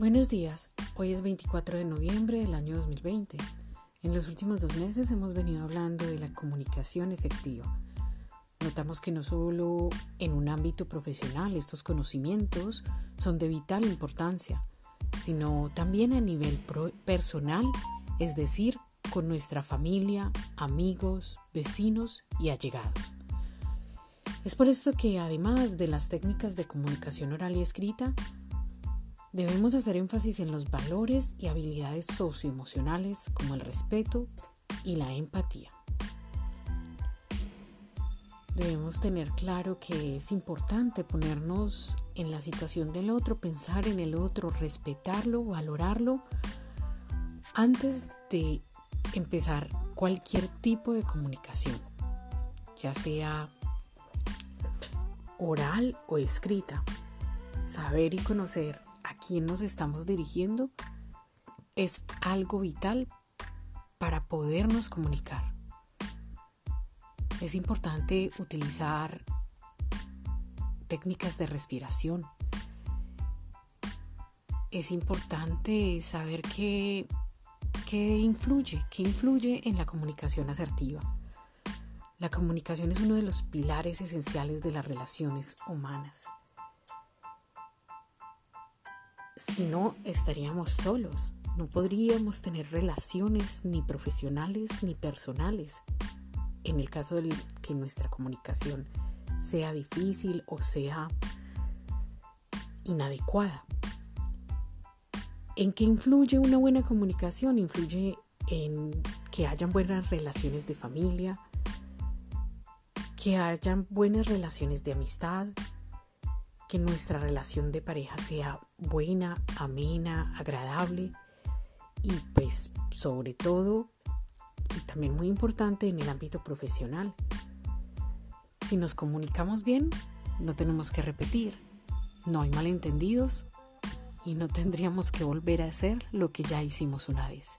Buenos días, hoy es 24 de noviembre del año 2020. En los últimos dos meses hemos venido hablando de la comunicación efectiva. Notamos que no solo en un ámbito profesional estos conocimientos son de vital importancia, sino también a nivel personal, es decir, con nuestra familia, amigos, vecinos y allegados. Es por esto que además de las técnicas de comunicación oral y escrita, debemos hacer énfasis en los valores y habilidades socioemocionales como el respeto y la empatía. Debemos tener claro que es importante ponernos en la situación del otro, pensar en el otro, respetarlo, valorarlo antes de empezar cualquier tipo de comunicación, ya sea oral o escrita. Saber y conocer quién nos estamos dirigiendo es algo vital para podernos comunicar. Es importante utilizar técnicas de respiración. Es importante saber qué, qué influye, qué influye en la comunicación asertiva. La comunicación es uno de los pilares esenciales de las relaciones humanas. Si no, estaríamos solos. No podríamos tener relaciones ni profesionales ni personales. En el caso de que nuestra comunicación sea difícil o sea inadecuada. ¿En qué influye una buena comunicación? Influye en que hayan buenas relaciones de familia, que hayan buenas relaciones de amistad, que nuestra relación de pareja sea buena, amena, agradable y pues sobre todo y también muy importante en el ámbito profesional. Si nos comunicamos bien, no tenemos que repetir, no hay malentendidos y no tendríamos que volver a hacer lo que ya hicimos una vez.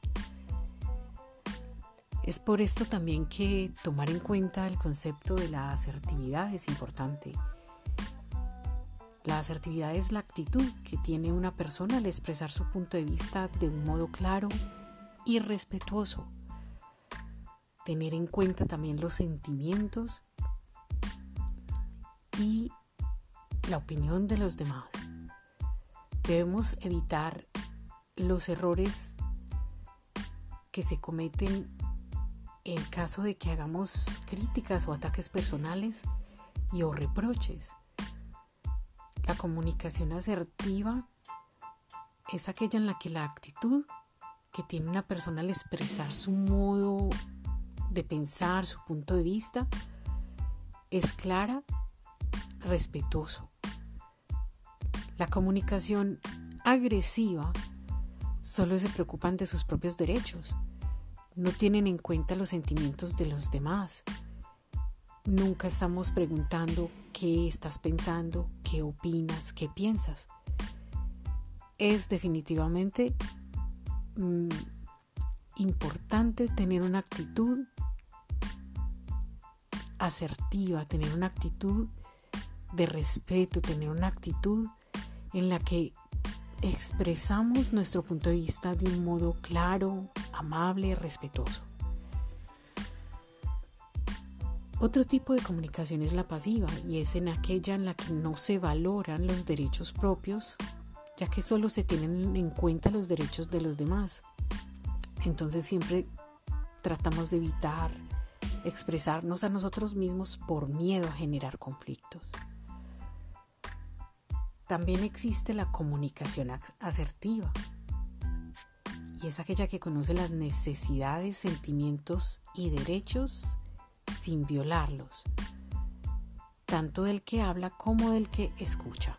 Es por esto también que tomar en cuenta el concepto de la asertividad es importante. La asertividad es la actitud que tiene una persona al expresar su punto de vista de un modo claro y respetuoso. Tener en cuenta también los sentimientos y la opinión de los demás. Debemos evitar los errores que se cometen en caso de que hagamos críticas o ataques personales y o reproches. La comunicación asertiva es aquella en la que la actitud que tiene una persona al expresar su modo de pensar, su punto de vista, es clara, respetuoso. La comunicación agresiva solo se preocupa de sus propios derechos no tienen en cuenta los sentimientos de los demás. Nunca estamos preguntando qué estás pensando, qué opinas, qué piensas. Es definitivamente mm, importante tener una actitud asertiva, tener una actitud de respeto, tener una actitud en la que expresamos nuestro punto de vista de un modo claro, amable, respetuoso. Otro tipo de comunicación es la pasiva y es en aquella en la que no se valoran los derechos propios, ya que solo se tienen en cuenta los derechos de los demás. Entonces siempre tratamos de evitar expresarnos a nosotros mismos por miedo a generar conflictos. También existe la comunicación asertiva y es aquella que conoce las necesidades, sentimientos y derechos sin violarlos, tanto del que habla como del que escucha.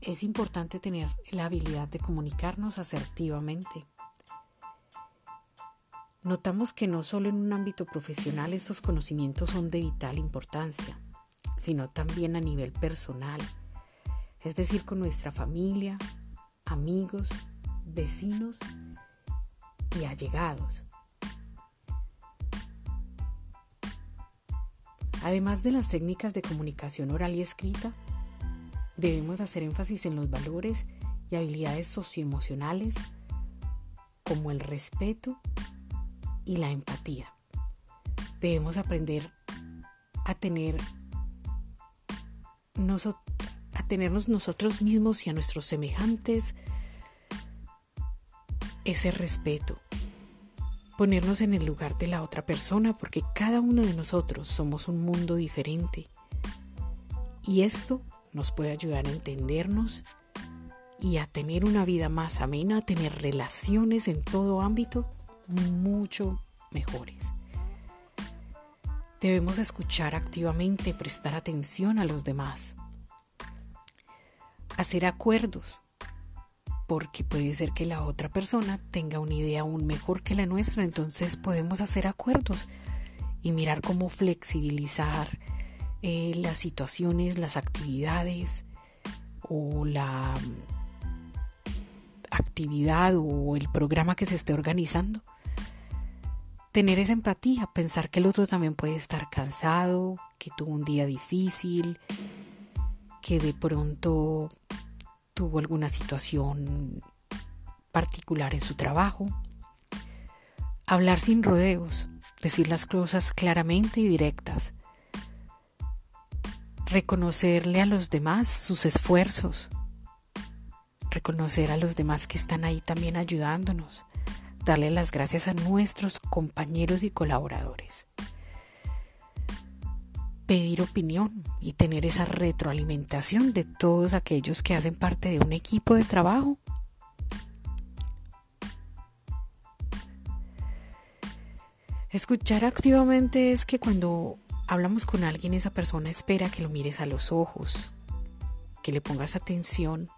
Es importante tener la habilidad de comunicarnos asertivamente. Notamos que no solo en un ámbito profesional estos conocimientos son de vital importancia sino también a nivel personal, es decir, con nuestra familia, amigos, vecinos y allegados. Además de las técnicas de comunicación oral y escrita, Debemos hacer énfasis en los valores y habilidades socioemocionales como el respeto y la empatía. Debemos aprender a tener a tenernos nosotros mismos y a nuestros semejantes ese respeto. Ponernos en el lugar de la otra persona porque cada uno de nosotros somos un mundo diferente. Y esto nos puede ayudar a entendernos y a tener una vida más amena, a tener relaciones en todo ámbito mucho mejores. Debemos escuchar activamente, prestar atención a los demás, hacer acuerdos, porque puede ser que la otra persona tenga una idea aún mejor que la nuestra, entonces podemos hacer acuerdos y mirar cómo flexibilizar eh, las situaciones, las actividades o la actividad o el programa que se esté organizando. Tener esa empatía, pensar que el otro también puede estar cansado, que tuvo un día difícil, que de pronto tuvo alguna situación particular en su trabajo. Hablar sin rodeos, decir las cosas claramente y directas. Reconocerle a los demás sus esfuerzos, reconocer a los demás que están ahí también ayudándonos, darle las gracias a nuestros compañeros y colaboradores. Pedir opinión y tener esa retroalimentación de todos aquellos que hacen parte de un equipo de trabajo. Escuchar activamente es que cuando hablamos con alguien esa persona espera que lo mires a los ojos, que le pongas atención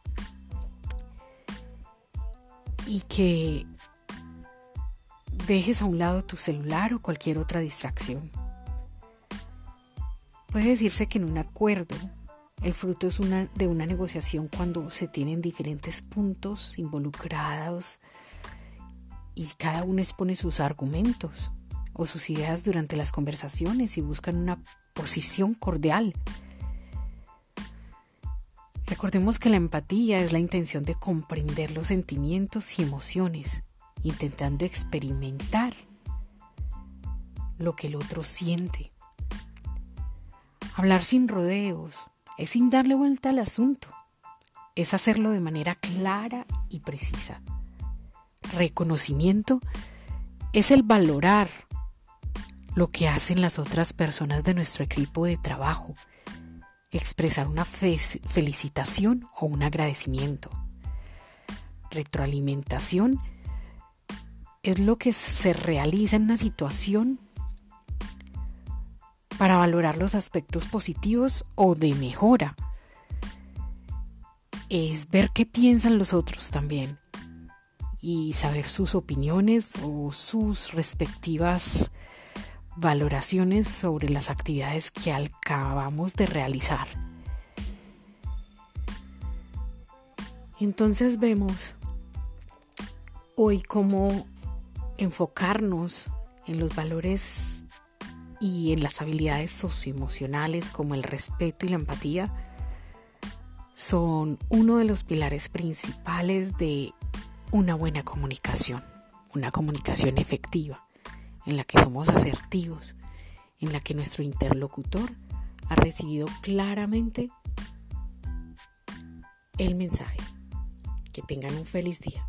y que dejes a un lado tu celular o cualquier otra distracción. Puede decirse que en un acuerdo el fruto es una, de una negociación cuando se tienen diferentes puntos involucrados y cada uno expone sus argumentos o sus ideas durante las conversaciones y buscan una posición cordial Recordemos que la empatía es la intención de comprender los sentimientos y emociones, intentando experimentar lo que el otro siente. Hablar sin rodeos es sin darle vuelta al asunto, es hacerlo de manera clara y precisa. Reconocimiento es el valorar lo que hacen las otras personas de nuestro equipo de trabajo expresar una felicitación o un agradecimiento. Retroalimentación es lo que se realiza en una situación para valorar los aspectos positivos o de mejora. Es ver qué piensan los otros también y saber sus opiniones o sus respectivas valoraciones sobre las actividades que acabamos de realizar. Entonces vemos hoy cómo enfocarnos en los valores y en las habilidades socioemocionales como el respeto y la empatía son uno de los pilares principales de una buena comunicación, una comunicación efectiva en la que somos asertivos, en la que nuestro interlocutor ha recibido claramente el mensaje. Que tengan un feliz día.